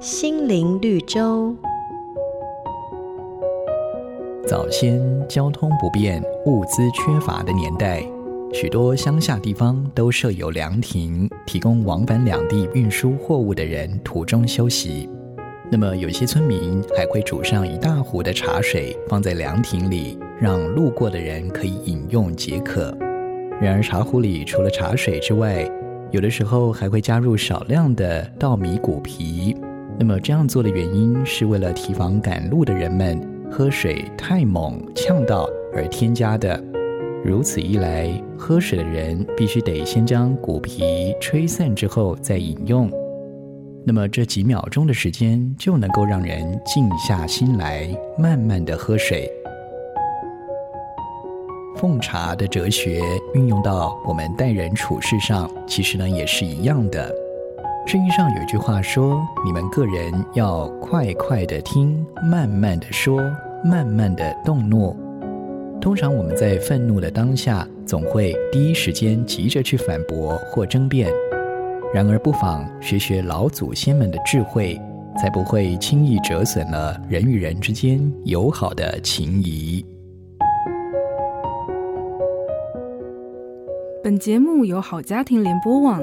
心灵绿洲。早先交通不便、物资缺乏的年代，许多乡下地方都设有凉亭，提供往返两地运输货物的人途中休息。那么，有些村民还会煮上一大壶的茶水，放在凉亭里，让路过的人可以饮用解渴。然而，茶壶里除了茶水之外，有的时候还会加入少量的稻米谷皮。那么这样做的原因是为了提防赶路的人们喝水太猛呛到而添加的。如此一来，喝水的人必须得先将骨皮吹散之后再饮用。那么这几秒钟的时间就能够让人静下心来，慢慢的喝水。奉茶的哲学运用到我们待人处事上，其实呢也是一样的。圣经上有句话说：“你们个人要快快的听，慢慢的说，慢慢的动怒。”通常我们在愤怒的当下，总会第一时间急着去反驳或争辩。然而，不妨学学老祖先们的智慧，才不会轻易折损了人与人之间友好的情谊。本节目由好家庭联播网、